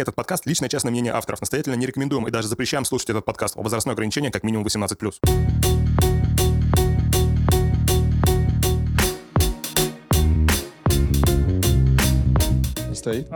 Этот подкаст – личное частное мнение авторов. Настоятельно не рекомендуем и даже запрещаем слушать этот подкаст. Возрастное ограничение как минимум 18+. Не стоит?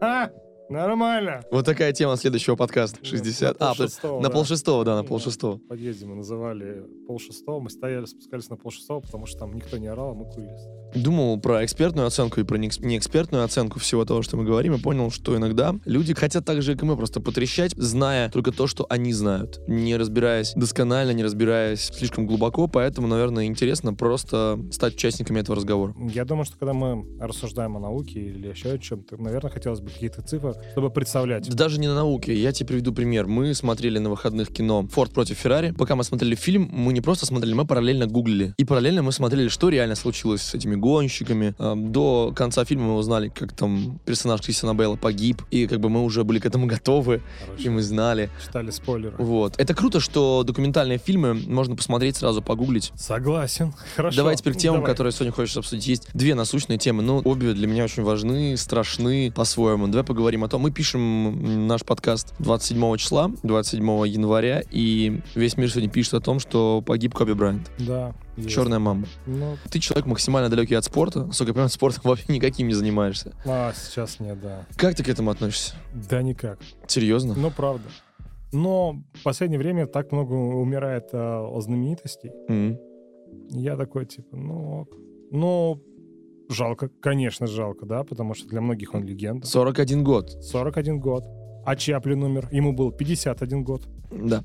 Нормально. Вот такая тема следующего подкаста. 60. На А, полшестого, на да. полшестого, да, на полшестого. В подъезде мы называли полшестого. Мы стояли, спускались на полшестого, потому что там никто не орал, а мы курили. Думал про экспертную оценку и про неэкс- неэкспертную оценку всего того, что мы говорим, и понял, что иногда люди хотят так же, как и мы, просто потрещать, зная только то, что они знают, не разбираясь досконально, не разбираясь слишком глубоко, поэтому, наверное, интересно просто стать участниками этого разговора. Я думаю, что когда мы рассуждаем о науке или еще о чем-то, наверное, хотелось бы какие-то цифры, чтобы представлять. Да даже не на науке. Я тебе приведу пример. Мы смотрели на выходных кино «Форд против Феррари». Пока мы смотрели фильм, мы не просто смотрели, мы параллельно гуглили. И параллельно мы смотрели, что реально случилось с этими гонщиками. Эм, До конца фильма мы узнали, как там персонаж Кристиана Бейла погиб. И как бы мы уже были к этому готовы, Короче, и мы знали. читали спойлеры. Вот. Это круто, что документальные фильмы можно посмотреть, сразу погуглить. Согласен. Хорошо. Давай теперь к темам, Давай. которые сегодня хочешь обсудить. Есть две насущные темы, но обе для меня очень важны, страшны по-своему. Давай поговорим о том. Мы пишем наш подкаст 27 числа, 27 января, и весь мир сегодня пишет о том, что погиб Коби Брайант. Да. есть. Черная мама. Ну, Ты человек максимально далекий от спорта, насколько я понимаю, спортом вообще никаким не занимаешься. а сейчас нет, да. Как ты к этому относишься? Да никак. Серьезно? Ну, правда. Но в последнее время так много умирает а, о знаменитостей. М. Я такой, типа, ну, ок. ну, жалко, конечно, жалко, да, потому что для многих он легенда. 41 год. 41 год. А Чаплин умер, ему был 51 год. Да.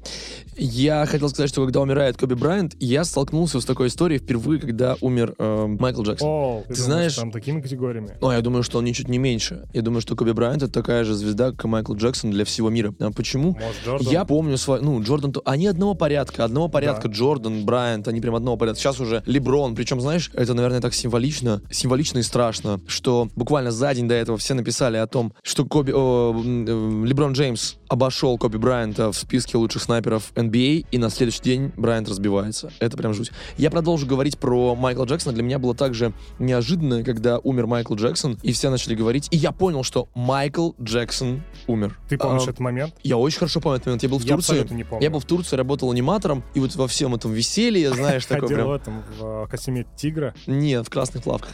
Я хотел сказать, что когда умирает Коби Брайант, я столкнулся с такой историей впервые, когда умер э, Майкл Джексон. О, ты, Ты думаешь, знаешь- там такими категориями? Ну, я думаю, что он ничуть не меньше. Я думаю, что Коби Брайант это такая же звезда, как и Майкл Джексон для всего мира. А почему? Может, Джордан? Я помню свой, ну, Джордан, то- они одного порядка, одного порядка, Да. Джордан, Брайант, они прям одного порядка. Сейчас уже Леброн, причем, знаешь, это, наверное, так символично, символично и страшно, что буквально за день до этого все написали о том, что Коби, м, э, Леброн Джеймс обошел Коби Брайанта в списке лучших снайперов NBA, и на следующий день Брайант разбивается. Это прям жуть. Я продолжу говорить про Майкла Джексона. Для меня было также неожиданно, когда умер Майкл Джексон, и все начали говорить, и я понял, что Майкл Джексон умер. Ты помнишь А, этот момент? я очень хорошо помню этот момент. Я был в Я Турции. не помню. Я был в Турции, работал аниматором, и вот во всем этом веселье, знаешь, Ходил прям... в этом, в э, костюме тигра. Нет, в красных плавках.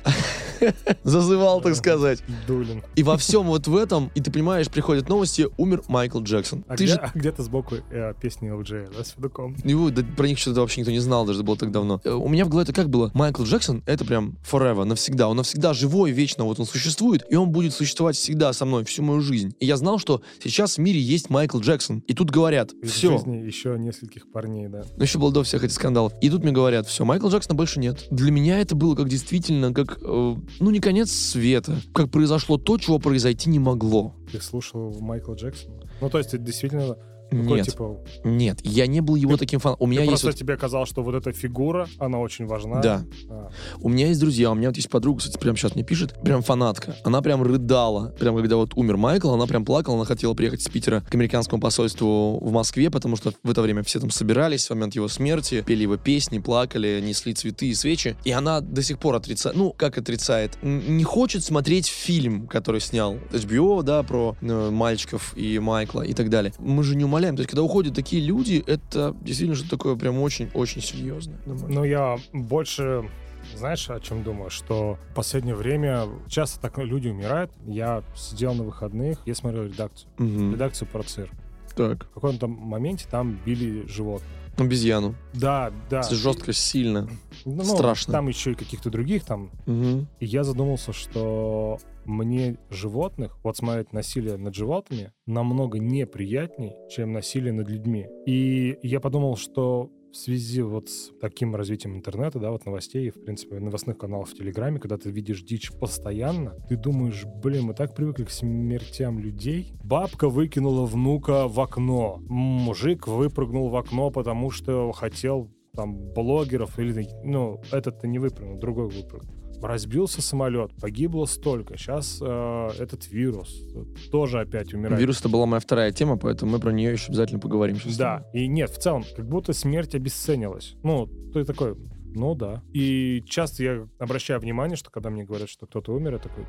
Зазывал, так сказать. Дулин. И во всем вот в этом, и ты понимаешь, приходят новости, умер Майкл Джексон. А Ты где, же... а где-то сбоку э, песни LJ, да, с Федуком? Его, да, про них что-то вообще никто не знал, даже это было так давно. Э, У меня в голове это как было? Майкл Джексон — это прям forever, навсегда. Он навсегда живой, вечно вот он существует, и он будет существовать всегда со мной всю мою жизнь. И я знал, что сейчас в мире есть Майкл Джексон. И тут говорят, Из все, жизни еще нескольких парней, да. Но еще было до всех этих скандалов. И тут мне говорят, все, Майкла Джексона больше нет. Для меня это было как действительно, как, э, ну, не конец света. Как произошло то, чего произойти не могло. Ты слушал Майкла Джексона? Ну, то есть, ты действительно Нет, типа, нет, я не был его Ты- таким фаном. У меня есть просто вот- тебе казалось, что вот эта фигура, она очень важна. Да. А, У меня есть друзья, у меня вот есть подруга, кстати, прямо сейчас мне пишет, прям фанатка. Она прям рыдала. Прям когда вот умер Майкл, она прям плакала, она хотела приехать из Питера к американскому посольству в Москве, потому что в это время все там собирались в момент его смерти, пели его песни, плакали, несли цветы и свечи. И она до сих пор отрицает, ну, как отрицает, не хочет смотреть фильм, который снял HBO, да, про э, мальчиков и Майкла и так далее. Мы же не умоляем. То есть, когда уходят такие люди, это действительно что-то такое прям очень-очень серьезное. Ну, я больше, знаешь, о чем думаю? Что в последнее время часто так люди умирают. Я сидел на выходных, я смотрел редакцию. Мгм. Редакцию про цирк. Так. В каком-то моменте там били животных. Обезьяну. Да, да. Жестко, сильно. Ну, страшно. Там еще и каких-то других там. Мгм. И я задумался, что мне животных, вот смотреть насилие над животными, намного неприятней, чем насилие над людьми. И я подумал, что в связи вот с таким развитием интернета, да, вот новостей, в принципе, новостных каналов в Телеграме, когда ты видишь дичь постоянно, ты думаешь, блин, мы так привыкли к смертям людей. Бабка выкинула внука в окно. Мужик выпрыгнул в окно, потому что хотел там блогеров или, ну, этот-то не выпрыгнул, другой выпрыгнул. Разбился самолет, погибло столько. Сейчас этот вирус тоже опять умирает. Вирус это была моя вторая тема, поэтому мы про нее еще обязательно поговорим. сейчас Да, и нет, в целом, как будто смерть обесценилась. Ну, ты такой, ну да. И часто я обращаю внимание, что когда мне говорят, что кто-то умер, я такой,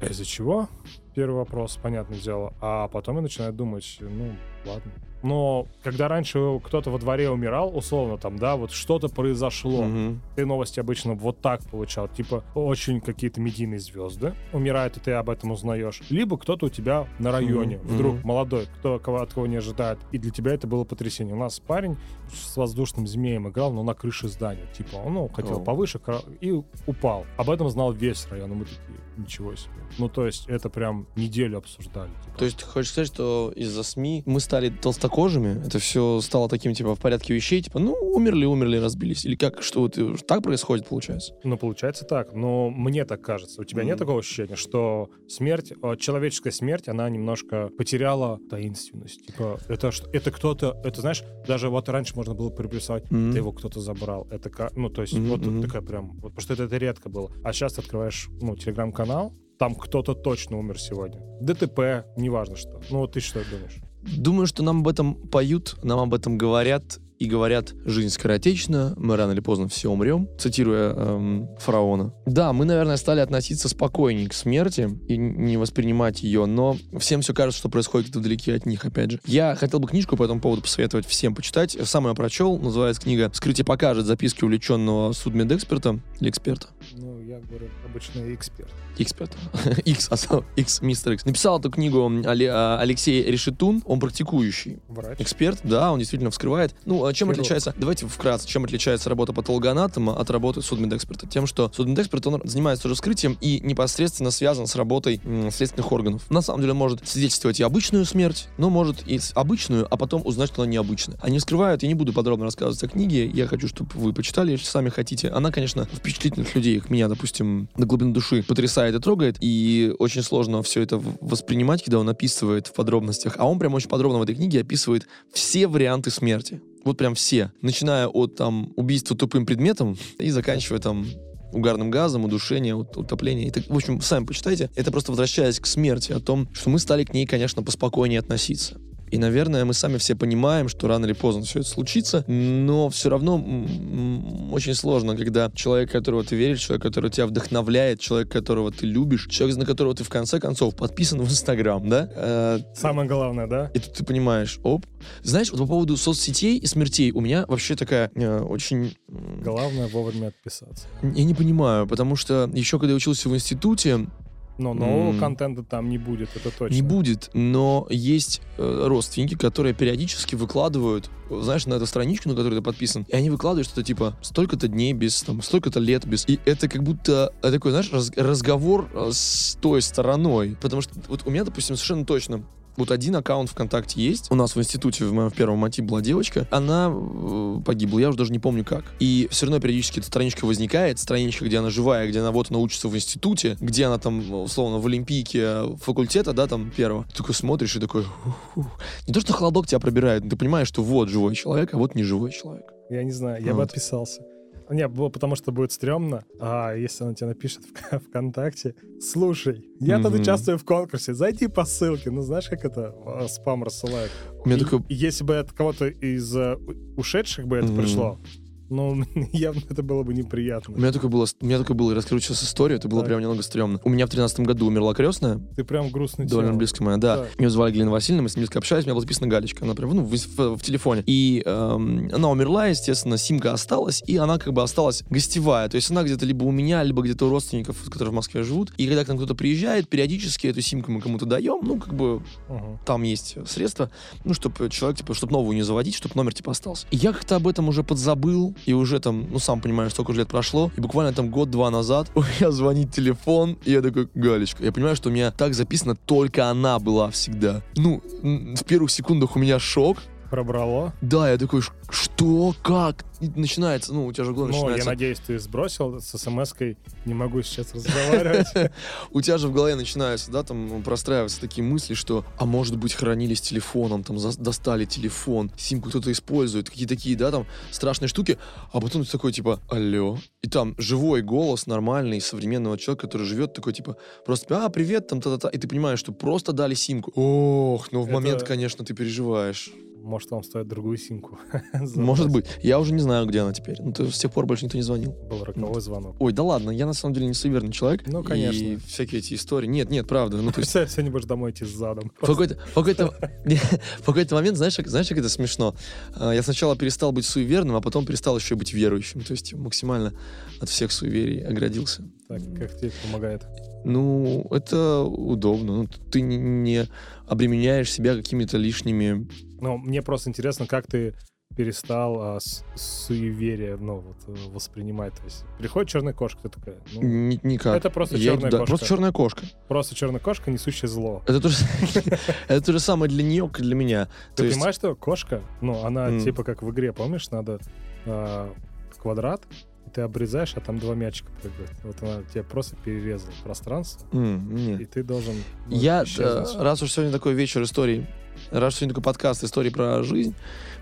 «А из-за чего? Первый вопрос, понятное дело. А потом я начинаю думать, ну, ладно. Но когда раньше кто-то во дворе умирал, условно там, да, вот что-то произошло, Мгм. ты новости обычно вот так получал. Типа, очень какие-то медийные звезды умирают, и ты об этом узнаешь. Либо кто-то у тебя на районе, Мгм. вдруг Мгм. молодой, кто кого, от кого не ожидает. И для тебя это было потрясение. У нас парень с воздушным змеем играл, но на крыше здания. Типа, он ну, хотел О. повыше и упал. Об этом знал весь район. И мы такие, ничего себе. Ну, то есть, это прям неделю обсуждали. типа. То есть ты хочешь сказать, что из-за СМИ мы стали толстокожими? Это все стало таким, типа, в порядке вещей? Типа, ну, умерли, умерли, разбились. Или как? Что вот э, так происходит, получается? Ну, получается так. Но мне так кажется. У тебя нет Мгм. такого ощущения, что смерть, э, человеческая смерть, она немножко потеряла таинственность? Типа, это, что- это кто-то, это, знаешь, даже вот раньше можно было приписать, это его кто-то забрал. Это, ну, то есть, Мгм, вот такая прям, вот, потому что это, это редко было. А сейчас ты открываешь, ну, телеграм-канал, там кто-то точно умер сегодня. ДТП, неважно что. Ну, вот ты что думаешь? Думаю, что нам об этом поют, нам об этом говорят, и говорят, жизнь скоротечна, мы рано или поздно все умрем, цитируя эм, фараона. Да, мы, наверное, стали относиться спокойнее к смерти и не воспринимать ее, но всем все кажется, что происходит где-то вдалеке от них, опять же. Я хотел бы книжку по этому поводу посоветовать всем почитать. Сам ее прочел, называется книга «Скрытие покажет. Записки увлеченного судмедэксперта» или эксперта. Ну, я говорю, обычный эксперт. Эксперт. X, X, мистер X. Написал эту книгу а, Алексей Решетун, он практикующий Врач. эксперт, да, он действительно вскрывает. Ну, а чем Хирург. отличается, давайте вкратце, чем отличается работа патологоанатома от работы судмедэксперта? Тем, что судмедэксперт, он занимается уже вскрытием и непосредственно связан с работой следственных органов. На самом деле он может свидетельствовать и обычную смерть, но может и обычную, а потом узнать, что она необычная. Они вскрывают, я не буду подробно рассказывать о книге, я хочу, чтобы вы почитали, если сами хотите. Она, конечно, впечатлительных людей, как меня, допустим, до глубины души потрясает и трогает, и очень сложно все это воспринимать, когда он описывает в подробностях. А он прям очень подробно в этой книге описывает все варианты смерти. Вот прям все. Начиная от там убийства тупым предметом и заканчивая там угарным газом, удушение, ут- утопление. И в общем, сами почитайте. Это просто возвращаясь к смерти, о том, что мы стали к ней, конечно, поспокойнее относиться. И, наверное, мы сами все понимаем, что рано или поздно все это случится, но все равно очень сложно, когда человек, которого ты веришь, человек, который тебя вдохновляет, человек, которого ты любишь, человек, на которого ты в конце концов подписан в Инстаграм, да? Э, Самое главное, да? и тут ты понимаешь, оп. Знаешь, вот по поводу соцсетей и смертей у меня вообще такая э, очень... Главное вовремя отписаться. Я не понимаю, потому что еще когда я учился в институте, Но нового М. контента там не будет, это точно. не будет, но есть э, родственники, которые периодически выкладывают, знаешь, на эту страничку, на которую ты подписан, и они выкладывают что-то типа столько-то дней без, там, столько-то лет без. И это как будто э, такой, знаешь, раз- разговор э, с той стороной. Потому что вот у меня, допустим, совершенно точно вот один аккаунт ВКонтакте есть. У нас в институте, в моем первом мотиве была девочка. Она э, погибла, я уже даже не помню как. И все равно периодически эта страничка возникает, страничка, где она живая, где она вот она учится в институте, где она там, условно, в олимпийке э, факультета, да, там, первого. Ты такой смотришь и такой... Не то, что холодок тебя пробирает, ты понимаешь, что вот живой человек, а вот не живой человек. Я не знаю, я бы Вот. отписался. Не, было потому что будет стрёмно. А если он тебе напишет в ВКонтакте, слушай, я тут участвую в конкурсе, зайди по ссылке. Ну, знаешь, как это а, спам И- такой... и если бы от кого-то из э, ушедших бы это пришло, ну, явно это было бы неприятно. У меня такое было, у меня такое было, расскажу сейчас историю, это было Так. прям немного стрёмно. У меня в тринадцатом году умерла крестная, Ты прям грустный довольно тема. близкая моя, да. Да. Ее звали Галина Васильевна, мы с ней близко общались, у меня была записана галечка, она прям, ну, в, в- в телефоне. И эм, она умерла, естественно, симка осталась, и она как бы осталась гостевая. То есть она где-то либо у меня, либо где-то у родственников, которые в Москве живут. И когда к нам кто-то приезжает, периодически эту симку мы кому-то даем, ну, как бы Мгм. там есть средства, ну, чтобы человек, типа, чтобы новую не заводить, чтобы номер, типа, остался. И я как-то об этом уже подзабыл, и уже там, ну, сам понимаешь, столько же лет прошло, и буквально там год-два назад у меня звонит телефон, и я такой, Галечка, я понимаю, что у меня так записано, только она была всегда. Ну, в первых секундах у меня шок, Пробрало. да, я такой, «Ш- что, как? И начинается, ну, у тебя же в голове Ну, я начинается... надеюсь, ты сбросил с смс-кой. Не могу сейчас разговаривать. у тебя же в голове начинаются, да, там простраиваются такие мысли, что, а может быть, хранили с телефоном, там, достали телефон, симку кто-то использует, какие такие, да, там, страшные штуки, а потом ты такой, типа, алло, и там живой голос нормальный, современного человека, который живет, такой, типа, просто, а, привет, там, та-та-та, и ты понимаешь, что просто дали симку. Ох, ну в момент, конечно, ты переживаешь. Может, вам стоит другую симку. Может быть. Я уже не знаю, где она теперь. Ну, то с тех пор больше никто не звонил. Был роковой звонок. Ой, да ладно, я на самом деле не суеверный человек. Ну, И конечно. всякие эти истории. Нет, нет, правда. Ну, то есть сегодня будешь домой идти с задом. в какой-то, в какой-то, в какой-то момент, знаешь, знаешь, как это смешно? А, Я сначала перестал быть суеверным, а потом перестал еще быть верующим. То есть максимально от всех суеверий оградился. Так, как тебе это помогает? Ну, это удобно. Ну, ты не обременяешь себя какими-то лишними... Ну, мне просто интересно, как ты перестал а, с- суеверие, ну, вот, э, воспринимать. То есть приходит черная кошка, ты такая, ну, ни- никак. это просто Я- черная кошка. Просто черная кошка. Просто черная кошка, несущая зло. Это то же, это то же самое для нее, как для меня. Ты понимаешь, что кошка, ну, она типа как в игре, помнишь, надо а, квадрат, ты обрезаешь, а там два мячика прыгают. Вот она тебе просто перерезала пространство, М, нет. и ты должен ну, Я, исчезнуть. э, раз уж сегодня такой вечер историй, раз уж сегодня такой подкаст истории про жизнь,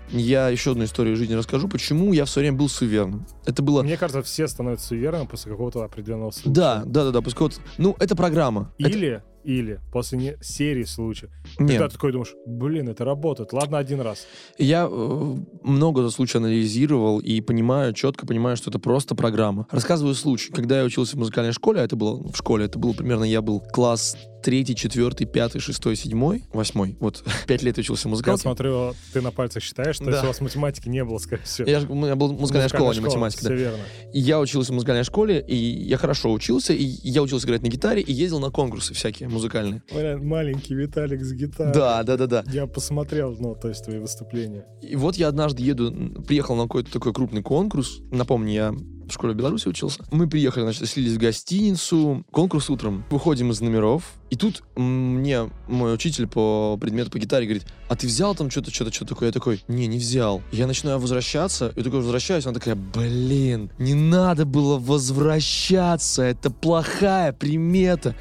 я еще одну историю жизни расскажу, почему я все время был суеверным. Это было... Мне кажется, все становятся суеверными после какого-то определенного случая. Да, да, да, да, пускай вот... Ну, это программа. Это- Или, после не- серии случаев. Нет, Когда ты такой думаешь, блин, это работает. Ладно, один раз. я э, много за случай анализировал и понимаю, четко понимаю, что это просто программа. Рассказываю случай. Когда я учился в музыкальной школе, а это было в школе, это было примерно, я был класс третий, четвертый, пятый, шестой, седьмой, восьмой. Вот, пять лет учился в Я музыкалке. смотрю, ты на пальцах считаешь, то Да. есть у вас математики не было, скорее всего. Я, у меня была музыкальная школа, а не математика. да. Все верно. И я учился в музыкальной школе, и я хорошо учился, и я учился играть на гитаре, и ездил на конкурсы всякие музыкальные. Блин, маленький Виталик с гитарой. Да, да, да, да. Я посмотрел, ну, то есть твои выступления. И вот я однажды еду, приехал на какой-то такой крупный конкурс. Напомню, я в школе Беларуси учился. Мы приехали, значит, слились в гостиницу. Конкурс утром. Выходим из номеров. И тут мне мой учитель по предмету по гитаре говорит, а ты взял там что-то, что-то, что такое? Я такой, не, не взял. Я начинаю возвращаться, и такой возвращаюсь, она такая, блин, не надо было возвращаться, это плохая примета.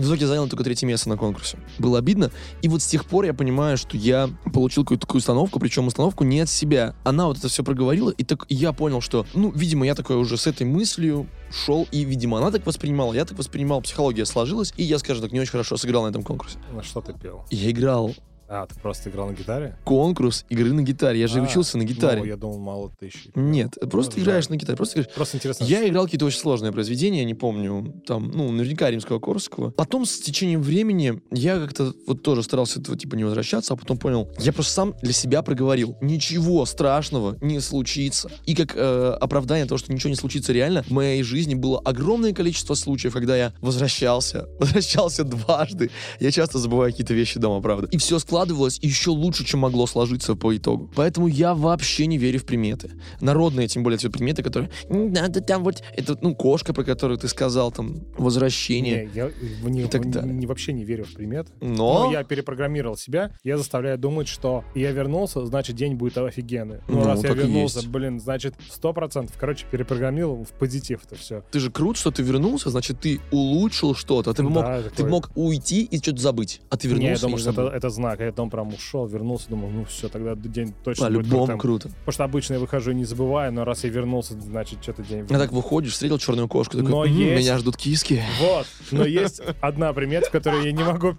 В итоге занял только третье место на конкурсе. Было обидно. И вот с тех пор я понимаю, что я получил какую-то такую установку, причем установку не от себя. Она вот это все проговорила, и так я понял, что, ну, видимо, я такой уже с этой мыслью шел, и, видимо, она так воспринимала, я так воспринимал, психология сложилась, и я, скажем так, не очень хорошо сыграл на этом конкурсе. На что ты пел? Я играл А, ты просто играл на гитаре? конкурс игры на гитаре. Я же А, учился на гитаре. Ну, я думал, мало ты еще. Нет, просто Ну, играешь жаль. на гитаре. Просто играешь. Просто интересно. Я играл какие-то очень сложные произведения, не помню, там, ну, наверняка римского Корсакова. Потом с течением времени я как-то вот тоже старался этого типа не возвращаться, а потом понял, я просто сам для себя проговорил, ничего страшного не случится. И как э, оправдание того, что ничего не случится реально, в моей жизни было огромное количество случаев, когда я возвращался, возвращался дважды. Я часто забываю какие-то вещи дома, правда. И все складывалось еще лучше, чем могло сложиться по итогу. Поэтому я вообще не верю в приметы. Народные, тем более, эти приметы, которые... «М, Надо там вот... Это, ну, кошка, про которую ты сказал, там, возвращение. Не, я не, и так в- далее. не- вообще не верю в приметы. Но... Ну, я перепрограммировал себя, я заставляю думать, что я вернулся, значит, день будет офигенный. Ну, Ну, раз я вернулся, есть. блин, значит, сто процентов. Короче, перепрограммировал в позитив это все. Ты же крут, что ты вернулся, значит, ты улучшил что-то. Ты бы мог, ты бы мог уйти и что-то забыть. А ты Не, я вернулся думаю, что это, это знак. Я потом прям ушел, вернулся, думал, ну все, тогда день точно будет По-любому круто. Потому что обычно я выхожу и не забываю, но раз я вернулся, значит, что-то день... А так выходишь, встретил черную кошку, такой, Но «М, есть- меня ждут киски. Вот. Но есть одна примета, в которой я не могу...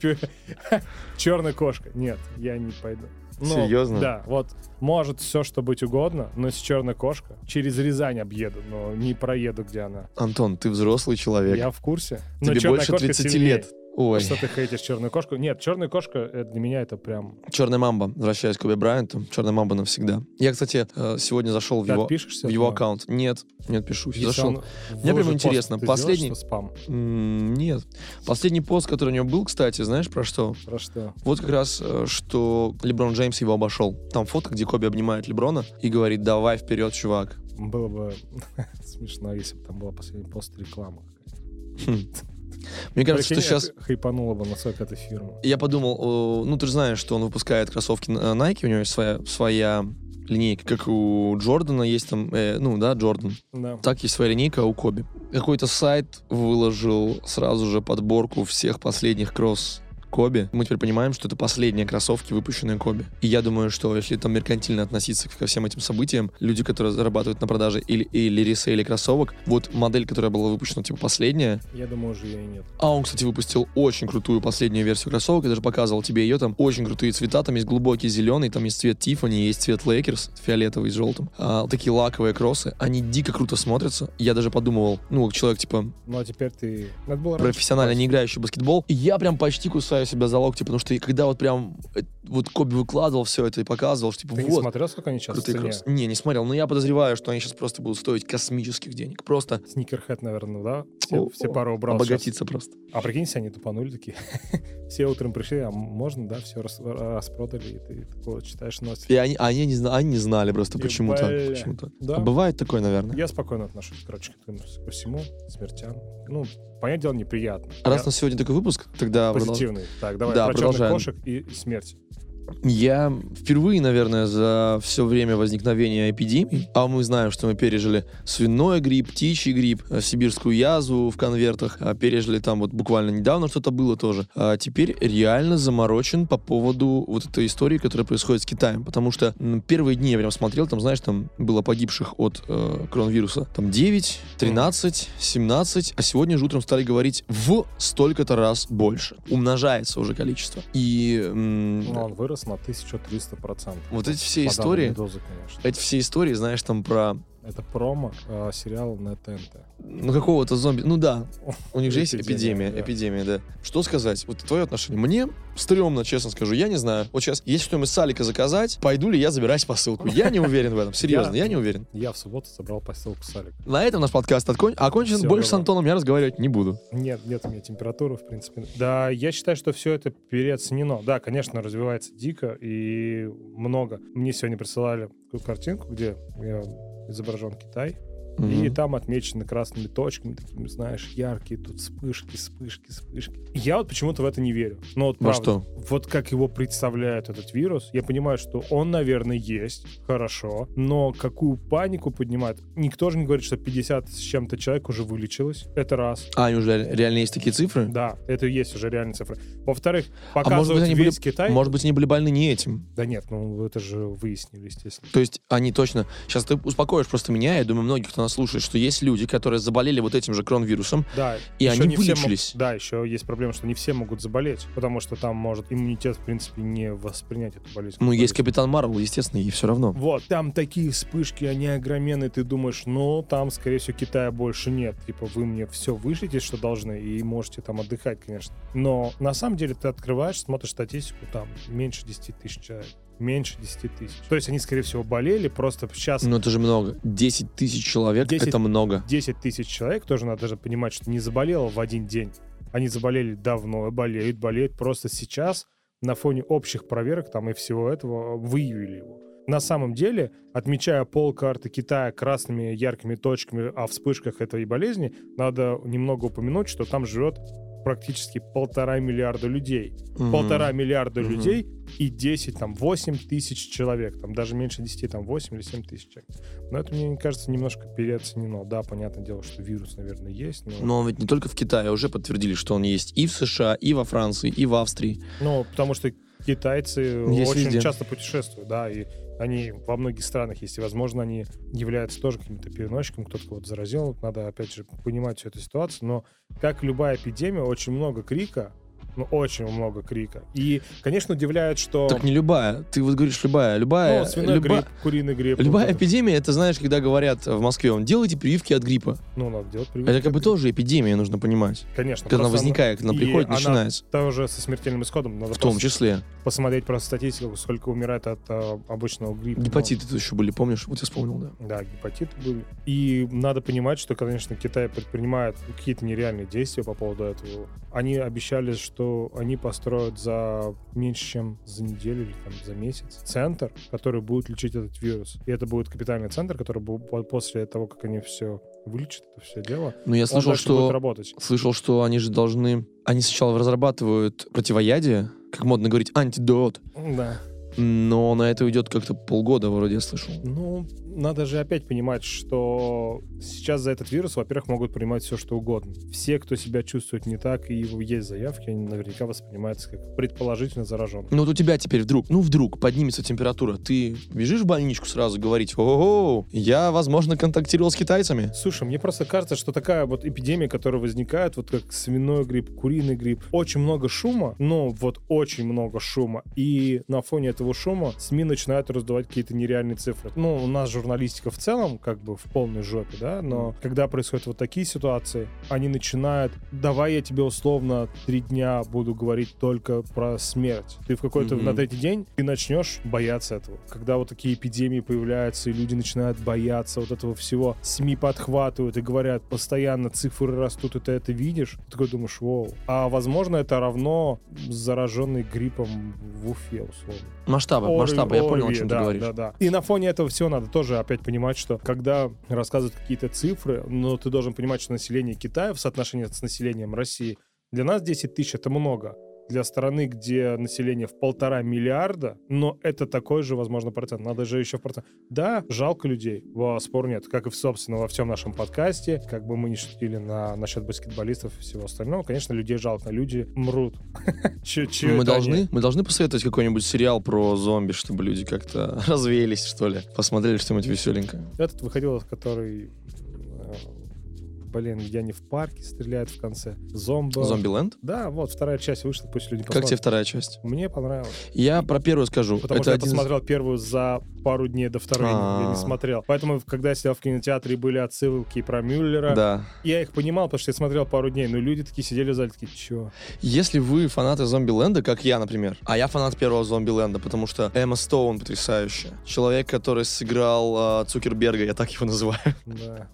Черная кошка. Нет, я не пойду. Ну, Серьезно? Да, вот может все, что быть угодно, но если черная кошка, через Рязань объеду, но не проеду, где она. Антон, ты взрослый человек. Я в курсе. Но Тебе больше кошка 30 сильнее. лет. Ой. Что ты хейтишь черную кошку? Нет, черная кошка это для меня это прям. Черная мамба. Возвращаясь к Коби Брайанту. Черная мамба навсегда. Я, кстати, э, сегодня зашел в Ты его, в его аккаунт. Нет, не отпишусь. Если Зашел. Мне прям пост, интересно, ты последний- сделаешь, что спам. Нет. Последний пост, который у него был, кстати, знаешь про что? Про что? Вот как раз, э, что Леброн Джеймс его обошел. Там фото, где Коби обнимает Леброна и говорит, давай вперед, чувак. Было бы смешно, если бы там была последний пост реклама. Хм. Мне кажется, что сейчас... это хайпануло бы насколько эта фирма. Я подумал, ну ты же знаешь, что он выпускает кроссовки Nike, у него есть своя, своя линейка, как у Джордана есть там, э, ну да, Джордан. Да. Так есть своя линейка, а у Коби. Какой-то сайт выложил сразу же подборку всех последних кросс Коби, мы теперь понимаем, что это последние кроссовки, выпущенные Коби. И я думаю, что если там меркантильно относиться ко всем этим событиям, люди, которые зарабатывают на продаже или, или ресейле кроссовок, вот модель, которая была выпущена, типа, последняя, Я думаю, уже ее и нет. а он, кстати, выпустил очень крутую последнюю версию кроссовок. Я даже показывал тебе ее. Там очень крутые цвета. Там есть глубокий зеленый, там есть цвет Тиффани, есть цвет Лейкерс, фиолетовый с желтым. А, такие лаковые кроссы. Они дико круто смотрятся. Я даже подумывал, ну, человек, типа, Ну, а теперь ты... Профессионально не играющий в баскетбол. И я прям почти кусаю себя за локти, потому что когда вот прям э, вот Коби выкладывал все это и показывал, что типа Ты не вот, смотрел, сколько они сейчас в крутые цене? кроссы. Не, не смотрел. Но я подозреваю, что они сейчас просто будут стоить космических денег. Просто Сникерхед, наверное, да? Все, О, все пару убрал. сейчас. обогатиться просто. А прикинь, если они тупанули такие. все утром пришли, а можно, да, все распродали, и ты такой вот читаешь новости. И они, они, не, они не знали просто, И почему так. бля. Почему так. Да. А бывает такое, наверное. Я спокойно отношусь, короче, к этому ко всему, смертям. Ну, понятное дело, неприятно. Раз Я- у нас сегодня такой выпуск, тогда продолж- Позитивный. Так, давай, Да, про продолжаем. кошек и смерть. Я впервые, наверное, за все время возникновения эпидемии, а мы знаем, что мы пережили свиной грипп, птичий грипп, э, сибирскую язву в конвертах, а пережили там вот буквально недавно что-то было тоже. А теперь реально заморочен по поводу вот этой истории, которая происходит с Китаем, потому что первые дни я прям смотрел, там, знаешь, там было погибших от э, коронавируса, там 9, 13, 17, а сегодня же утром стали говорить в столько-то раз больше. Умножается уже количество. И м, Ну, он вырос на 1300%. вот эти все По истории, конечно. эти все истории, знаешь, там про Это промо э, сериала на ТНТ. ну какого-то зомби, ну да, у них же есть Эпидемия, эпидемия, да. Что сказать? Вот твое отношение. Мне стрёмно, честно скажу, я не знаю. Вот сейчас, если что-нибудь с Алика заказать, пойду ли я забирать посылку? Я не уверен в этом, серьезно, я не уверен. Я в субботу собрал посылку с. На этом наш подкаст откон- окончен. Больше с. Антоном я разговаривать не буду. Нет, нет у меня температуры, в принципе. Да, я считаю, что все это переоценено. Да, конечно, развивается дико и много. Мне сегодня присылали такую картинку, где э, изображен Китай, и Мгм. там отмечены красными точками, такими, знаешь, яркие тут вспышки, вспышки, вспышки. Я вот почему-то в это не верю. Но вот Во правда, что? вот как его представляют этот вирус, я понимаю, что он, наверное, есть, хорошо, но какую панику поднимает? Никто же не говорит, что 50 с чем-то человек уже вылечилось. Это раз. А, неужели реально есть такие цифры? Да, это и есть уже реальные цифры. Во-вторых, А может быть, они были, весь Китай... может быть, они были больны не этим. Да нет, ну это же выяснили, естественно. То есть они точно... Сейчас ты успокоишь просто меня, я думаю, многих, кто нас слушает, что есть люди, которые заболели вот этим же коронавирусом, Да, И они не все мог- вылечились. Да, еще есть проблема, что не все могут заболеть, потому что там может иммунитет, в принципе, не воспринять эту болезнь. ну, есть. Капитан Марвел, естественно, и все равно. Вот, там такие вспышки, они огроменные, ты думаешь, ну, там, скорее всего, Китая больше нет. Типа, вы мне все вышлите, что должны, и можете там отдыхать, конечно. Но на самом деле ты открываешь, смотришь статистику, там меньше 10 тысяч человек. Меньше 10 тысяч. То есть они, скорее всего, болели, просто сейчас Ну, это же много. 10 тысяч человек 10 это много. 10 тысяч человек, тоже надо же понимать, что не заболело в один день. Они заболели давно, болеют, болеют. Просто сейчас на фоне общих проверок там и всего этого выявили его. На самом деле, отмечая пол карты Китая красными яркими точками о вспышках этой болезни, надо немного упомянуть, что там живет практически полтора миллиарда людей. Мгм. Полтора миллиарда Мгм. людей и 10, там, 8 тысяч человек. Там даже меньше 10, там 8 или 7 тысяч человек. Но это, мне кажется, немножко переоценено. Да, понятное дело, что вирус, наверное, есть, но... Но он ведь не только в Китае, уже подтвердили, что он есть и в США, и во Франции, и в Австрии. Ну, потому что китайцы Есть очень везде. часто путешествуют, да, и они во многих странах есть, и, возможно, они являются тоже каким-то переносчиком, кто-то кого-то заразил, надо, опять же, понимать всю эту ситуацию, но, как любая эпидемия, очень много крика, ну, очень много крика. И, конечно, удивляет, что... Так не любая. Ты вот говоришь любая. Любая, ну, свиной люба- грипп, куриный грипп. любая вот эпидемия, это знаешь, когда говорят в Москве, вам делайте прививки от гриппа. Ну, надо делать прививки. Это как бы тоже эпидемия, нужно понимать. Конечно. Когда она возникает, когда она приходит, она начинается. Тоже со смертельным исходом. Надо В том числе. посмотреть просто статистику, сколько умирает от а, обычного гриппа. Ну, Гепатиты тут еще были, помнишь? Вот я вспомнил, да. Да, гепатиты были. И надо понимать, что, конечно, Китай предпринимает какие-то нереальные действия по поводу этого. Они обещали, что они построят за меньше, чем за неделю или там, за месяц центр, который будет лечить этот вирус. И это будет капитальный центр, который будет по- после того, как они все вылечат, это все дело, Но я слышал, что... работать. Слышал, что они же должны... Они сначала разрабатывают противоядие, как модно говорить, антидот. Да. Но на это уйдет как-то полгода, вроде я слышал. Ну, надо же опять понимать, что сейчас за этот вирус, во-первых, могут принимать все, что угодно. Все, кто себя чувствует не так, и есть заявки, они наверняка воспринимаются как предположительно заражен. Ну вот у тебя теперь вдруг, ну вдруг поднимется температура, ты бежишь в больничку сразу говорить, о я, возможно, контактировал с китайцами. Слушай, мне просто кажется, что такая вот эпидемия, которая возникает, вот как свиной грипп, куриный грипп, очень много шума, ну вот очень много шума, и на фоне этого шума СМИ начинают раздавать какие-то нереальные цифры. Ну, у нас журналистика в целом как бы в полной жопе, да, но когда происходят вот такие ситуации, они начинают, давай я тебе условно три дня буду говорить только про смерть. Ты в какой-то Мгм. на третий день ты начнешь бояться этого. Когда вот такие эпидемии появляются, и люди начинают бояться вот этого всего, СМИ подхватывают и говорят, постоянно цифры растут, и ты это видишь, ты такой думаешь, вау. А возможно, это равно зараженный гриппом в Уфе, условно. Масштабы, Ори- масштабы, я понял, о чем да, ты говоришь. Да, да. И на фоне этого всего надо тоже опять понимать, что когда рассказывают какие-то цифры, но ты должен понимать, что население Китая в соотношении с населением России для нас 10 тысяч это много. Для страны, где население в полтора миллиарда, но это такой же, возможно, процент. Надо же еще в процент. Да, жалко людей, во, спор нет. Как и, собственно, во всем нашем подкасте, как бы мы не шутили на, насчет баскетболистов и всего остального, конечно, людей жалко, люди мрут. Мы должны, мы должны посоветовать какой-нибудь сериал про зомби, чтобы люди как-то развеялись, что ли. Посмотрели что-нибудь веселенькое. Этот выходил, который... Блин, где они в парке стреляют в конце. Зомба. Зомби-ленд? Да, вот вторая часть вышла, пусть люди Как тебе посмотрят. вторая часть? Мне понравилось. Я про первую скажу. Потому Это что я из- посмотрел первую за пару дней до второй, я А. не смотрел. Поэтому, когда я сидел в кинотеатре были отсылки про Мюллера, Да. я их понимал, потому что я смотрел пару дней, но люди такие сидели в зале, такие, чё? Если вы фанаты Зомби-ленда, как я, например, а я фанат первого Зомби-ленда, потому что Эмма Стоун потрясающая. Человек, который сыграл а, Цукерберга, я так его называю. Да,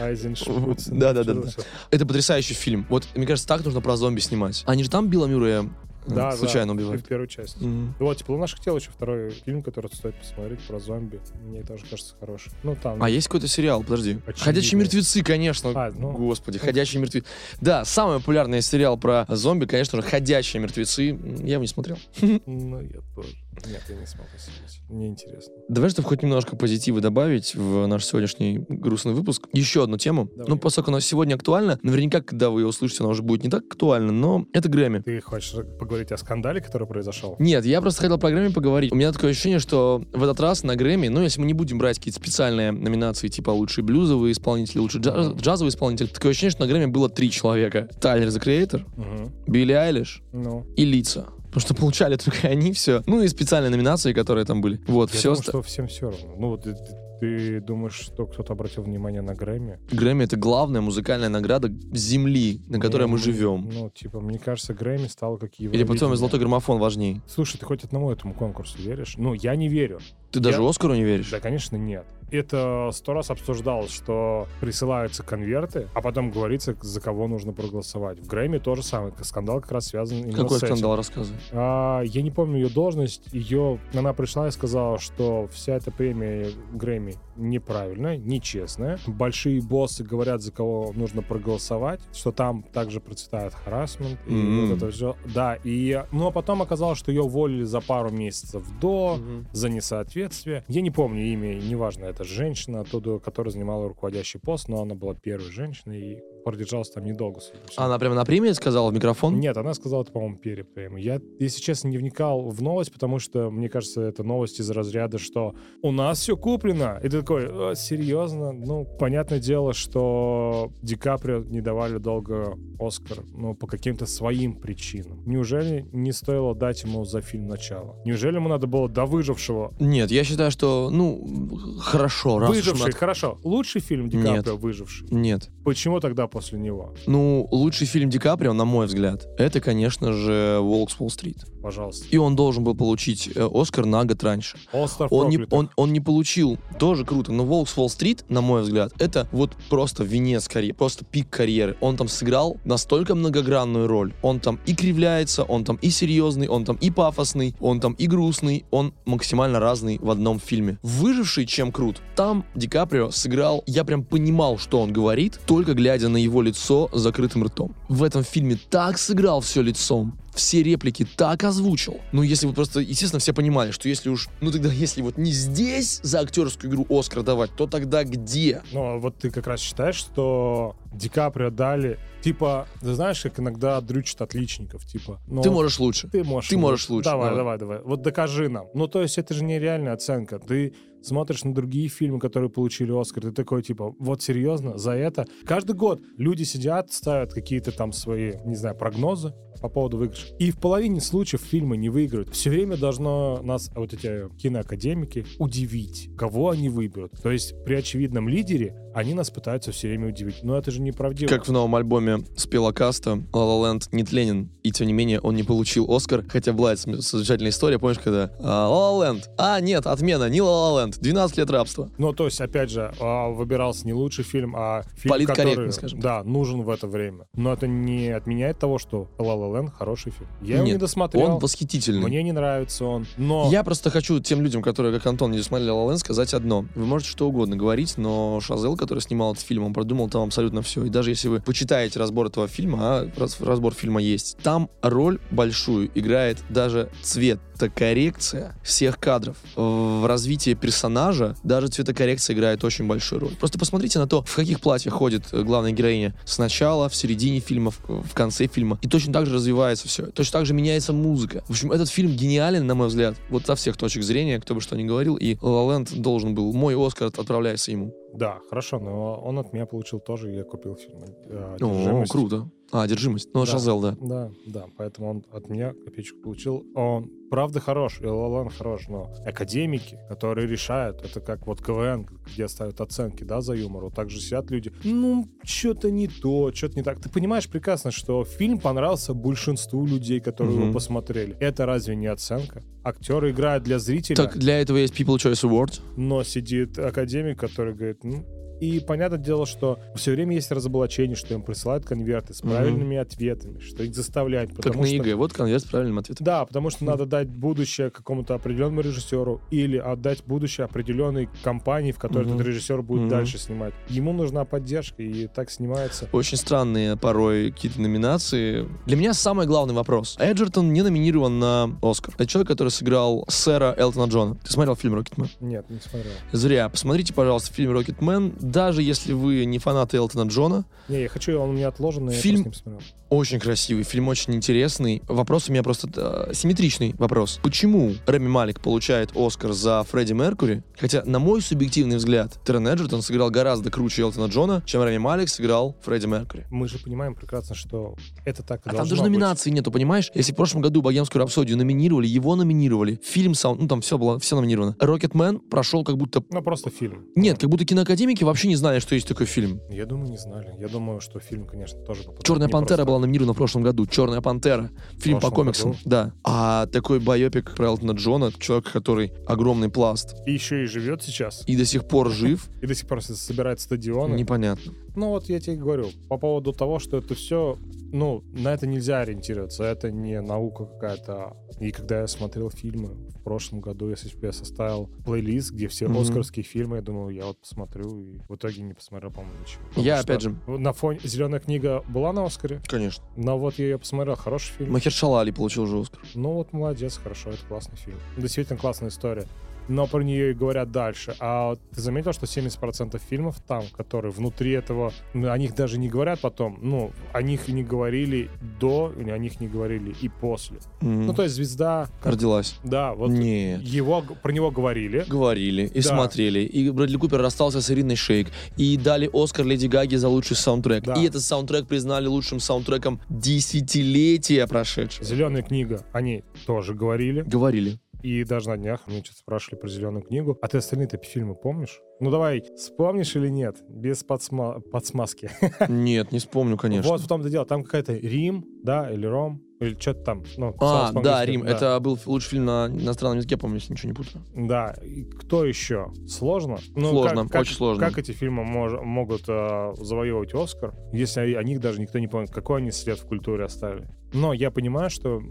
Айзеншпуцен. Да, да, да, Что да. за- Это потрясающий фильм. Вот, мне кажется, так нужно про зомби снимать. Они же там Билла Мюррея э, Да, случайно да, убивают. в первую часть. Мгм. Вот, типа, «Луна хотел еще второй фильм, который стоит посмотреть про зомби. Мне тоже кажется хороший. Ну, там... А есть какой-то сериал, подожди. Очевидно. Ходячие мертвецы, конечно. А, ну. Господи, ходячие мертвецы. Да, самый популярный сериал про зомби, конечно же, ходячие мертвецы. Я его не смотрел. Ну, я тоже. Нет, я не смог посмотреть. Мне интересно. Давай, чтобы хоть немножко позитива добавить в наш сегодняшний грустный выпуск. Еще одну тему. Давай. Ну, поскольку она сегодня актуальна, наверняка, когда вы ее услышите, она уже будет не так актуальна, но это Грэмми. Ты хочешь поговорить о скандале, который произошел? Нет, я просто хотел про Грэмми поговорить. У меня такое ощущение, что в этот раз на Грэмми, ну, если мы не будем брать какие-то специальные номинации, типа лучший блюзовый исполнитель, лучший джаз- джазовый исполнитель, такое ощущение, что на Грэмми было три человека. Тайлер, The Creator, Угу. Билли Айлиш Ну, и Лица. Потому что получали только они все. Ну и специальные номинации, которые там были. Вот, я все. думаю, что всем все равно. Ну, ты, ты- думаешь, что кто-то обратил внимание на Грэмми? Грэмми — это главная музыкальная награда земли, на которой Не, мы ну, живем. Ну, типа, мне кажется, Грэмми стал как Или Евровидение. потом и золотой граммофон важней. Слушай, ты хоть одному этому конкурсу веришь? Ну, я не верю. Ты даже Я- Оскару не веришь? Да, конечно, нет. Это сто раз обсуждалось, что присылаются конверты, а потом говорится, за кого нужно проголосовать. В Грэмми то же самое. Скандал как раз связан именно Какой с этим. скандал рассказывай? А, я не помню ее должность. Ее, она пришла и сказала, что вся эта премия Грэмми неправильная, нечестная. Большие боссы говорят, за кого нужно проголосовать, что там также процветает харасмент. И Мгм. вот это все. Да, и... А потом оказалось, что ее уволили за пару месяцев до, за несоответствие. Я не помню имя, неважно, это женщина, оттуда, которая занимала руководящий пост, но она была первой женщиной и продержалась там недолго. Она прямо на премии сказала в микрофон? Нет, она сказала это, по-моему, перед премией. Я, если честно, не вникал в новость, потому что, мне кажется, это новость из разряда, что у нас все куплено. И ты такой, «Э, серьезно? Ну, понятное дело, что Ди Каприо не давали долго Оскар, но по каким-то своим причинам. Неужели не стоило дать ему за фильм начало? Неужели ему надо было до выжившего? Нет, я считаю, что, ну, хорошо, раз уж мы Выживший, от- хорошо. Лучший фильм Ди Нет. Каприо «Выживший». Нет. Почему тогда после него? Ну, лучший фильм Ди Каприо, на мой взгляд, это, конечно же, «Волк с Уолл-стрит». Пожалуйста. И он должен был получить э, Оскар на год раньше. Остров Он не, он, он не получил, тоже круто, но «Волк с Уолл-стрит», на мой взгляд, это вот просто венец карьеры, просто пик карьеры. Он там сыграл настолько многогранную роль. Он там и кривляется, он там и серьезный, он там и пафосный, он там и грустный, он максимально разный в одном фильме. «Выживший» чем крут? Там Ди Каприо сыграл, я прям понимал, что он говорит, только глядя на его лицо с закрытым ртом. В этом фильме так сыграл все лицом, все реплики так озвучил. Ну, если вот просто, естественно, все понимали, что если уж, ну тогда если вот не здесь за актерскую игру Оскар давать, то тогда где? Ну, вот ты как раз считаешь, что Ди Каприо дали, типа, ты знаешь, как иногда дрючат отличников, типа. ну, Ты можешь лучше. Ты можешь. Ты можешь лучше, Давай, давай. давай, давай. Вот докажи нам. Ну, то есть это же нереальная оценка. Ты смотришь на другие фильмы, которые получили Оскар, ты такой, типа, вот серьезно, за это? Каждый год люди сидят, ставят какие-то там свои, не знаю, прогнозы по поводу выигрыша. И в половине случаев фильмы не выиграют. Все время должно нас вот эти киноакадемики удивить, кого они выберут. То есть при очевидном лидере они нас пытаются все время удивить. Но это же неправдиво. Как в новом альбоме спела Каста «La La Land» нет Ленин, и тем не менее он не получил Оскар, хотя была замечательная история, помнишь, когда «La La Land», а, нет, отмена, не «La La Land», 12 лет рабства. Ну, то есть, опять же, а, выбирался не лучший фильм, а фильм, который, скажем да, нужен в это время. Но это не отменяет того, что «La La Land» хороший фильм. Я его Нет, не досмотрел. Он восхитительный. Мне не нравится он. Но Я просто хочу тем людям, которые, как Антон, не смотрели «La La Land», сказать одно. Вы можете что угодно говорить, но Шазел, который снимал этот фильм, он продумал там абсолютно все. И даже если вы почитаете разбор этого фильма, а раз- разбор фильма есть, там роль большую играет даже цветокоррекция всех кадров. В развитии персонажа даже цветокоррекция играет очень большую роль. Просто посмотрите на то, в каких платьях ходит э, главная героиня сначала, в середине фильма, в, конце фильма. И точно так же развивается все. Точно так же меняется музыка. В общем, этот фильм гениален, на мой взгляд, вот со всех точек зрения, кто бы что ни говорил. И La La должен был, мой Оскар отправляется ему. Да, хорошо, но он от меня получил тоже, я купил фильм. э, О, круто. А, одержимость. Ну, Да. Шазел, да. Да, да, поэтому он от меня копеечку получил. Он правда хорош, и Лалан хорош, но академики, которые решают, это как вот КВН, где ставят оценки, да, за юмор, вот так же сидят люди, ну, что-то не то, что-то не так. Ты понимаешь прекрасно, что фильм понравился большинству людей, которые Мгм. его посмотрели. Это разве не оценка? Актеры играют для зрителя, Так, для этого есть People Choice Award. но сидит академик, который говорит, ну, и понятное дело, что все время есть разоблачение, что им присылают конверты с правильными ответами, что их заставляют. Как на что ЕГЭ. Вот конверт с правильным ответом. да, потому что надо дать будущее какому-то определенному режиссеру или отдать будущее определенной компании, в которой Мгм. этот режиссер будет Мгм. дальше снимать. Ему нужна поддержка, и так снимается. Очень странные порой какие-то номинации. Для меня самый главный вопрос. Эджертон не номинирован на Оскар. Это человек, который сыграл сэра Элтона Джона. Ты смотрел фильм «Рокетмен»? Нет, не смотрел. Зря. Посмотрите, пожалуйста, фильм «Рокетмен». Даже если вы не фанаты Элтона Джона, Не, я хочу, он у меня отложен, но я Фильм- просто не посмотрел. Очень красивый, фильм очень интересный. Вопрос у меня просто э, симметричный вопрос. Почему Рэми Малик получает Оскар за Фредди Меркури? Хотя, на мой субъективный взгляд, Террен Эджертон сыграл гораздо круче Элтона Джона, чем Рэми Малик сыграл Фредди Меркури. Мы же понимаем прекрасно, что это так и А там даже быть. номинации нету, понимаешь? Если в прошлом году «Богемскую рапсодию» номинировали, его номинировали, фильм сам, ну там все было, все номинировано. «Рокетмен» прошел как будто... Ну, просто фильм. Нет, как будто киноакадемики вообще не знали, что есть такой фильм. Я думаю, не знали. Я думаю, что фильм, конечно, тоже «Черная пантера» просто была номинирована в прошлом году. «Черная пантера». Фильм по комиксам. году? Да. А такой байопик про Элтона Джона, человек, который огромный пласт И еще и живет сейчас. и до сих пор жив, И до сих пор собирает стадионы. непонятно. Ну вот я тебе говорю, по поводу того, что это все, ну, на это нельзя ориентироваться, это не наука какая-то. И когда я смотрел фильмы в прошлом году, если бы я составил плейлист, где все Мгм. оскарские фильмы, я думал, я вот посмотрю, и в итоге не посмотрел, по-моему, ничего. Я, опять же... На фоне «Зеленая книга» была на Оскаре, Конечно. но вот я ее посмотрел, хороший фильм. Махершала Али получил же Оскар. Ну вот молодец, хорошо, это классный фильм. Действительно классная история. Но про нее и говорят дальше. А ты заметил, что 70% фильмов там, которые внутри этого, ну, о них даже не говорят потом. Ну, о них не говорили до, или о них не говорили и после. М. Ну, то есть звезда, Родилась. да, вот Нет. его, про него говорили. Говорили и Да. смотрели. И Брэдли Купер расстался с Ириной Шейк. И дали Оскар Леди Гаге за лучший саундтрек. Да. И этот саундтрек признали лучшим саундтреком десятилетия прошедшего. Зеленая книга, они тоже говорили. Говорили. И даже на днях мне что-то спрашивали про зеленую книгу. А ты остальные-то фильмы помнишь? Ну давай, вспомнишь или нет? Без подсма- подсмазки. Нет, не вспомню, конечно. Вот в том-то дело. Там какая-то Рим, да, или Ром, или что-то там. Ну, А, да, Рим. Это был лучший фильм на иностранном языке, помню, если ничего не путаю. Да. И кто еще? Сложно? Ну, Сложно, как- как- очень сложно. Как эти фильмы мож- могут э, завоевывать Оскар, если о, о них даже никто не помнит, какой они след в культуре оставили? Но я понимаю, что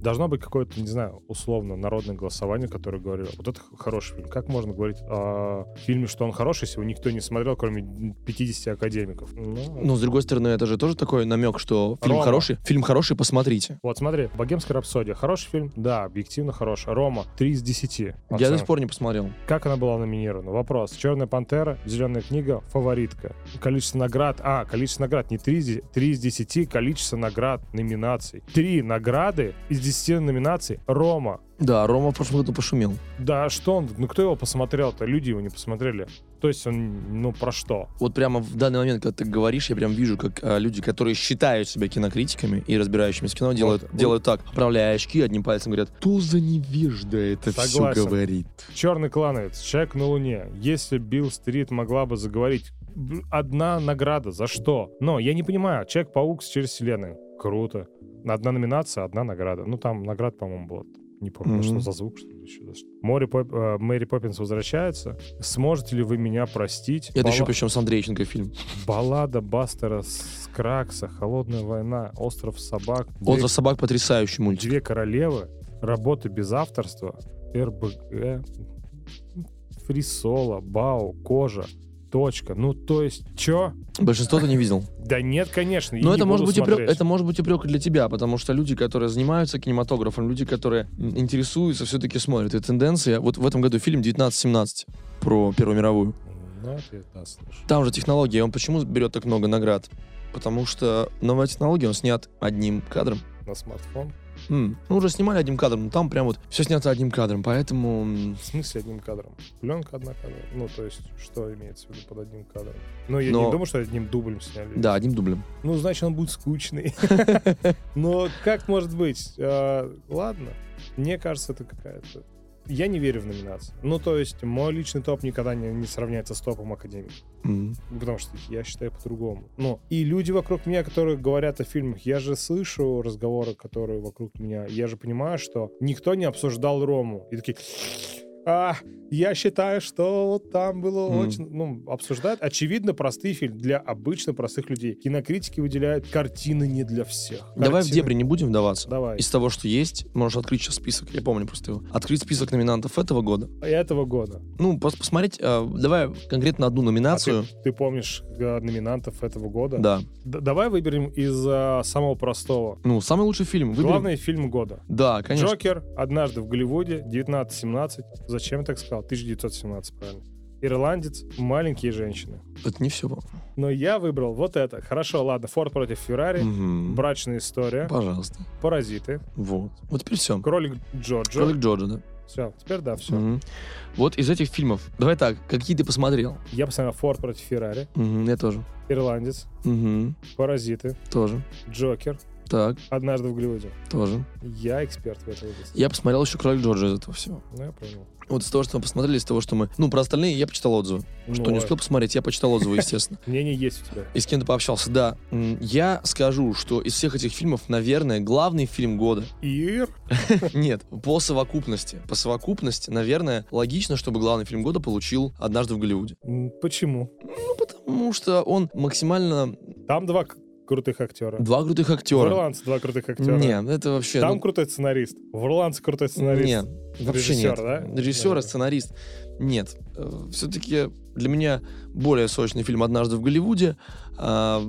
Должно быть какое-то, не знаю, условно народное голосование, которое говорило, вот это хороший фильм. Как можно говорить о фильме, что он хороший, если его никто не смотрел, кроме 50 академиков? Ну, Но, с другой стороны, это же тоже такой намек, что фильм Рома. хороший. Фильм хороший, посмотрите. Вот смотри, «Богемская рапсодия». Хороший фильм? Да, объективно хороший. «Рома» 3 из 10. Я до сих пор не посмотрел. Как она была номинирована? Вопрос. «Черная пантера», «Зеленая книга», «Фаворитка». Количество наград. А, количество наград. Не 3 из, 3 из 10, количество наград, номинаций. Три награды из 10 номинаций. «Рома». Да, Рома в прошлом году пошумел. Да что он? Ну кто его посмотрел-то? Люди его не посмотрели. То есть он, ну про что? Вот прямо в данный момент, когда ты говоришь, я прям вижу, как а, люди, которые считают себя кинокритиками и разбирающимися кино, делают, Вот. делают так, оправляя очки, одним пальцем говорят, кто за невежда это все Согласен. говорит? Черный клановец, человек на Луне. Если Билл Стрит могла бы заговорить, одна награда, за что? Но я не понимаю, Человек-паук через вселенную. Круто. Одна номинация, одна награда. Ну, там наград, по-моему, было. Не помню, Мгм. что за звук, что ли, еще. Море Поп- э, Мэри Поппинс возвращается. Сможете ли вы меня простить? Это еще Бала- причем с Андрейченко фильм. Баллада Бастера Скракса, Холодная война, Остров собак, Две- Остров собак потрясающий мультик. Две королевы, работы без авторства, РБГ, фрисола, бау, кожа, точка. Ну, то есть, чё? Большинство ты не видел. Да нет, конечно. Но не это может, быть упрек, это может быть упрек для тебя, потому что люди, которые занимаются кинематографом, люди, которые интересуются, все-таки смотрят. И тенденция, вот в этом году фильм 1917 про Первую мировую. Ну. Там же технология, он почему берет так много наград? Потому что новая технология, он снят одним кадром. На смартфон. М, Ну, уже снимали одним кадром, но там прям вот все снято одним кадром, поэтому... м, В смысле одним кадром? Пленка одна кадр. Ну, то есть, что имеется в виду под одним кадром? Ну, я Но- не думаю, что одним дублем сняли. Да, одним дублем. Ну, значит, он будет скучный. Но как может быть? А, Ладно. Мне кажется, это какая-то... Я не верю в номинации. Ну, то есть, мой личный топ никогда не, не сравняется с топом Академии. М. Потому что я считаю по-другому. Ну, и люди вокруг меня, которые говорят о фильмах, я же слышу разговоры, которые вокруг меня. Я же понимаю, что никто не обсуждал Рому. И такие... А, я считаю, что вот там было Мгм. очень... Ну, обсуждают, очевидно, простые фильмы для обычно простых людей. Кинокритики выделяют картины не для всех. Давай в Картины- дебри не будем вдаваться. Давай. Из того, что есть, можешь открыть сейчас список, я помню просто его. Открыть список номинантов этого года. Этого года. Ну, просто посмотреть, э, давай конкретно одну А номинацию. ты, ты помнишь э, номинантов этого года? Да. Д- давай выберем из э, самого простого. Ну, самый лучший фильм. Выберем. Главный фильм года. Да, конечно. Джокер, однажды в Голливуде, 1917. Зачем я так сказал? 1917, правильно. Ирландец, маленькие женщины. Это не все. Но я выбрал вот это. Хорошо, ладно. Форд против Феррари, брачная история, Пожалуйста. паразиты, Вот. Вот теперь все. кролик Джоджо. Кролик Джорджа, да. Все, теперь да, все. Мгм. Вот из этих фильмов, давай так, какие ты посмотрел? Я посмотрел Форд против Феррари, Мгм, я тоже. Ирландец, Мгм, паразиты, тоже. Джокер, Так, однажды в Голливуде. тоже. Я эксперт в этой области. Я посмотрел еще Кролик Джорджа из этого всего. Ну, я понял. Вот из того, что мы посмотрели, из того, что мы... Ну, про остальные я почитал отзывы. Что Ну, не успел посмотреть, я почитал отзывы, естественно. Мнение есть у тебя. И с кем-то пообщался, да. Я скажу, что из всех этих фильмов, наверное, главный фильм года Ир? Нет, по совокупности. По совокупности, наверное, логично, чтобы главный фильм года получил «Однажды в Голливуде». Почему? Ну, потому что он максимально... Там два крутых актера. Два крутых В актера. Ирландце два крутых актера. Нет, это вообще... Там ну, крутой сценарист. В Ирландце крутой сценарист. Нет, вообще Режиссер, нет. да? Режиссер Да. сценарист. Нет. Все-таки для меня более сочный фильм «Однажды в Голливуде». А,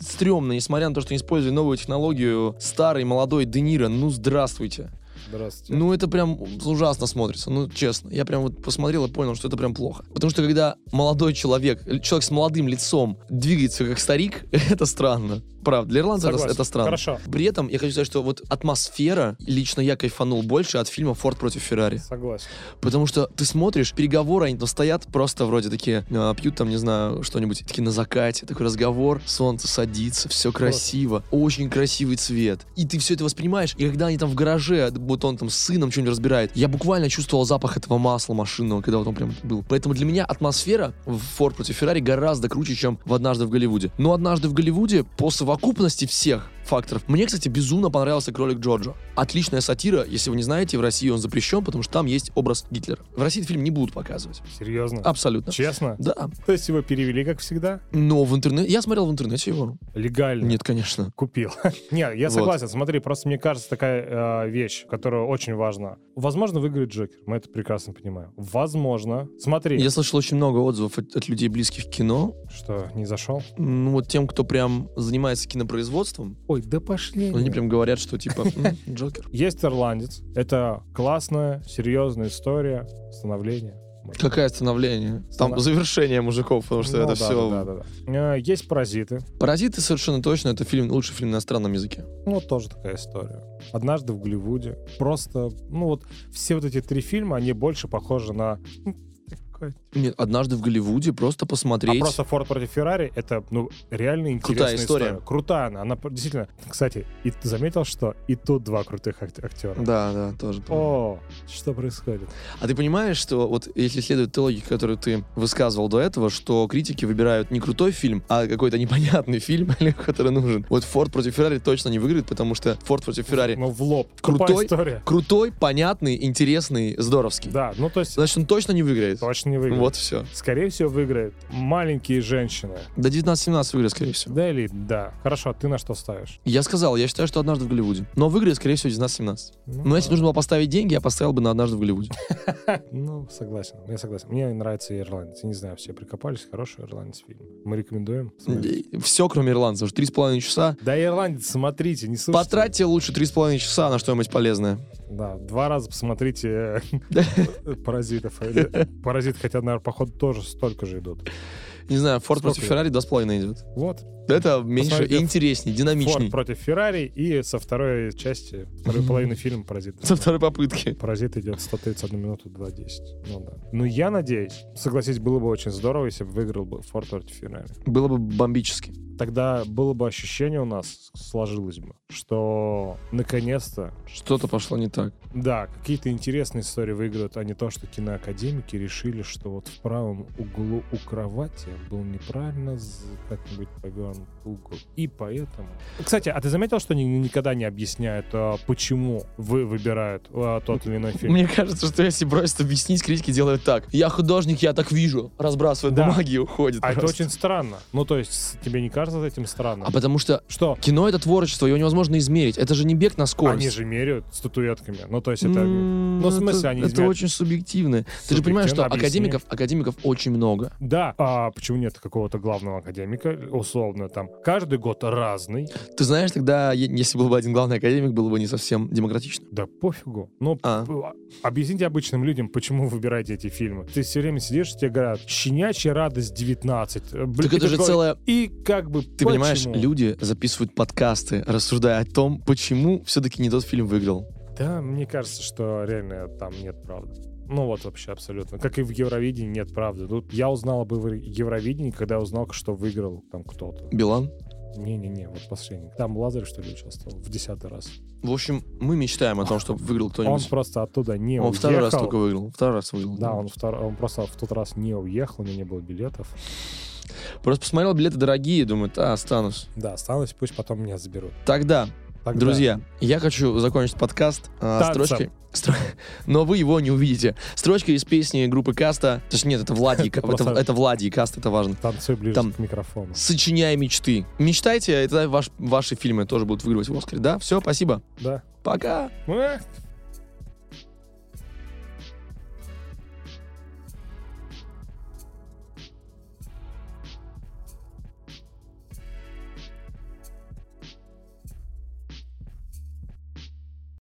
Стрёмно, несмотря на то, что используя новую технологию, старый молодой Де Ниро, ну здравствуйте. Здравствуйте. Ну, это прям ужасно смотрится, ну, честно. Я прям вот посмотрел и понял, что это прям плохо. Потому что когда молодой человек, э, человек с молодым лицом двигается как старик, это странно. Правда, для ирландца это, это странно. Хорошо. При этом я хочу сказать, что вот атмосфера, лично я кайфанул больше от фильма «Форд против Феррари». Согласен. Потому что ты смотришь, переговоры, они там стоят просто вроде такие, а, пьют там, не знаю, что-нибудь, такие на закате, такой разговор, солнце садится, все красиво, очень красивый цвет. И ты все это воспринимаешь, и когда они там в гараже, вот он там с сыном что-нибудь разбирает, я буквально чувствовал запах этого масла машинного, когда вот он прям был. Поэтому для меня атмосфера в «Форд против Феррари» гораздо круче, чем в «Однажды в Голливуде». Но «Однажды в Голливуде» по совокупности всех факторов. Мне, кстати, безумно понравился «Кролик Джорджо». Отличная сатира. Если вы не знаете, в России он запрещен, потому что там есть образ Гитлера. В России этот фильм не будут показывать. Серьезно? Абсолютно. Честно? Да. То есть его перевели, как всегда? Но в интернете... Я смотрел в интернете его. Легально? Нет, конечно. Купил. Нет, я Вот. согласен. Смотри, просто мне кажется такая э, вещь, которая очень важна. Возможно, выиграет Джокер. Мы это прекрасно понимаем. Возможно. Смотри, Я слышал очень много отзывов от, от людей, близких к кино. что не зашел. Ну, вот тем, кто прям занимается кинопроизводством, Ой, да пошли. они прям говорят, что типа «М, Джокер. Есть ирландец. Это классная, серьезная история становления. Какое становление? Там завершение мужиков, потому что Ну это да, все... да, да, да. Э, Есть паразиты. Паразиты совершенно точно, это фильм, лучший фильм на иностранном языке. Ну, тоже такая история. Однажды в Голливуде. Просто, ну вот, все вот эти три фильма, они больше похожи на... такой- Нет, однажды в Голливуде просто А посмотреть. просто Форд против Феррари это, ну, реально интересная Крутая история. Крутая она. Она действительно... Кстати, и ты заметил, что и тут два крутых ак- актера? Да, да, тоже. помню. О, что происходит? А ты понимаешь, что вот если следует той логике, которую ты высказывал до этого, что критики выбирают не крутой фильм, а какой-то непонятный фильм, который нужен. Вот Форд против Феррари точно не выиграет, потому что Форд против Феррари Ну, в лоб. Крутой? История. крутой, понятный, интересный, здоровский. Да, ну то есть Значит, он точно не выиграет. точно не выиграет. Вот все. Скорее всего, выиграет маленькие женщины. До 19-17 выиграет, скорее всего. Да или да. Хорошо, а ты на что ставишь? Я сказал, я считаю, что однажды в Голливуде. Но выиграет, скорее всего, 19-17. Но если нужно было поставить деньги, я поставил бы на однажды в Голливуде. Ну, согласен, я согласен. Мне нравится ирландец. Я не знаю, все прикопались. Хороший ирландец фильм. Мы рекомендуем. смотреть. Все, кроме ирландцев. Уже три с половиной часа. Да, ирландец, смотрите, не слушайте. Потратьте лучше три с половиной часа на что-нибудь полезное. Да, два раза посмотрите э, «Паразитов». «Паразит», хотя, наверное, походу тоже столько же идут. Не знаю, Форд против Феррари два с половиной идет. Вот. Это меньше Посмотрите, интереснее, «Форд динамичней. против Феррари» и со второй части, второй половины фильма «Паразит». Со второй попытки. «Паразит» идет 131 минуту 2.10. Ну да. Ну, я надеюсь, согласись, было бы очень здорово, если бы выиграл бы «Форд против Феррари». Было бы бомбически. Тогда было бы ощущение у нас, сложилось бы, что наконец-то Что-то пошло не так. Да, какие-то интересные истории выиграют, а не то, что киноакадемики решили, что вот в правом углу у кровати был неправильно как-нибудь повернут угол. И поэтому... Кстати, а ты заметил, что они никогда не объясняют, а, почему вы выбирают а, тот или иной фильм? Мне кажется, что если бросить объяснить, критики делают так. Я художник, я так вижу. Разбрасывает Да. бумаги и уходит. А это просто. очень странно. Ну, то есть, тебе не кажется этим странным? А потому что Что? кино — это творчество, его невозможно измерить. Это же не бег на скорость. Они же меряют статуэтками. Ну, то есть, это... М, Ну, в смысле, это, они это измеряют- очень субъективно. Ты же понимаешь, что академиков, академиков очень много. Да, а почему нет какого-то главного академика, условно, там, каждый год разный, Ты знаешь, тогда, если был бы один главный академик, было бы не совсем демократично. Да пофигу. Ну, А. п- объясните обычным людям, почему вы выбираете эти фильмы. Ты все время сидишь, тебе говорят, щенячья радость 19. Э, блин, Так это же такой- целая... И как бы Ты понимаешь, почему? люди записывают подкасты, рассуждая о том, почему все-таки не тот фильм выиграл. Да, мне кажется, что реально там нет правды. Ну вот вообще абсолютно. Как и в Евровидении нет правды. Тут я узнал об Евро- Евровидении, когда узнал, что выиграл там кто-то. Билан? Не-не-не, вот последний. Там Лазарь, что ли, участвовал в десятый раз. В общем, мы мечтаем о том, чтобы выиграл Он кто-нибудь. просто оттуда не Он, второй раз уехал. только выиграл. Второй раз выиграл. Да, он, втор- он просто в тот раз не уехал, у него не было билетов. Просто посмотрел, билеты дорогие, думает, а, останусь. Да, осталось, пусть потом меня заберут. Тогда, Тогда- друзья, я хочу закончить подкаст Танцем. строчкой. стро- Но вы его не увидите. Строчка из песни группы Каста. Точнее, нет, это Влади. Это, это Влади, Каст, это важно. Танцуй ближе Там- к микрофону. Сочиняя мечты. Мечтайте, и тогда ваш, ваши фильмы тоже будут выигрывать в Оскаре. Да, все, спасибо. Да. Пока.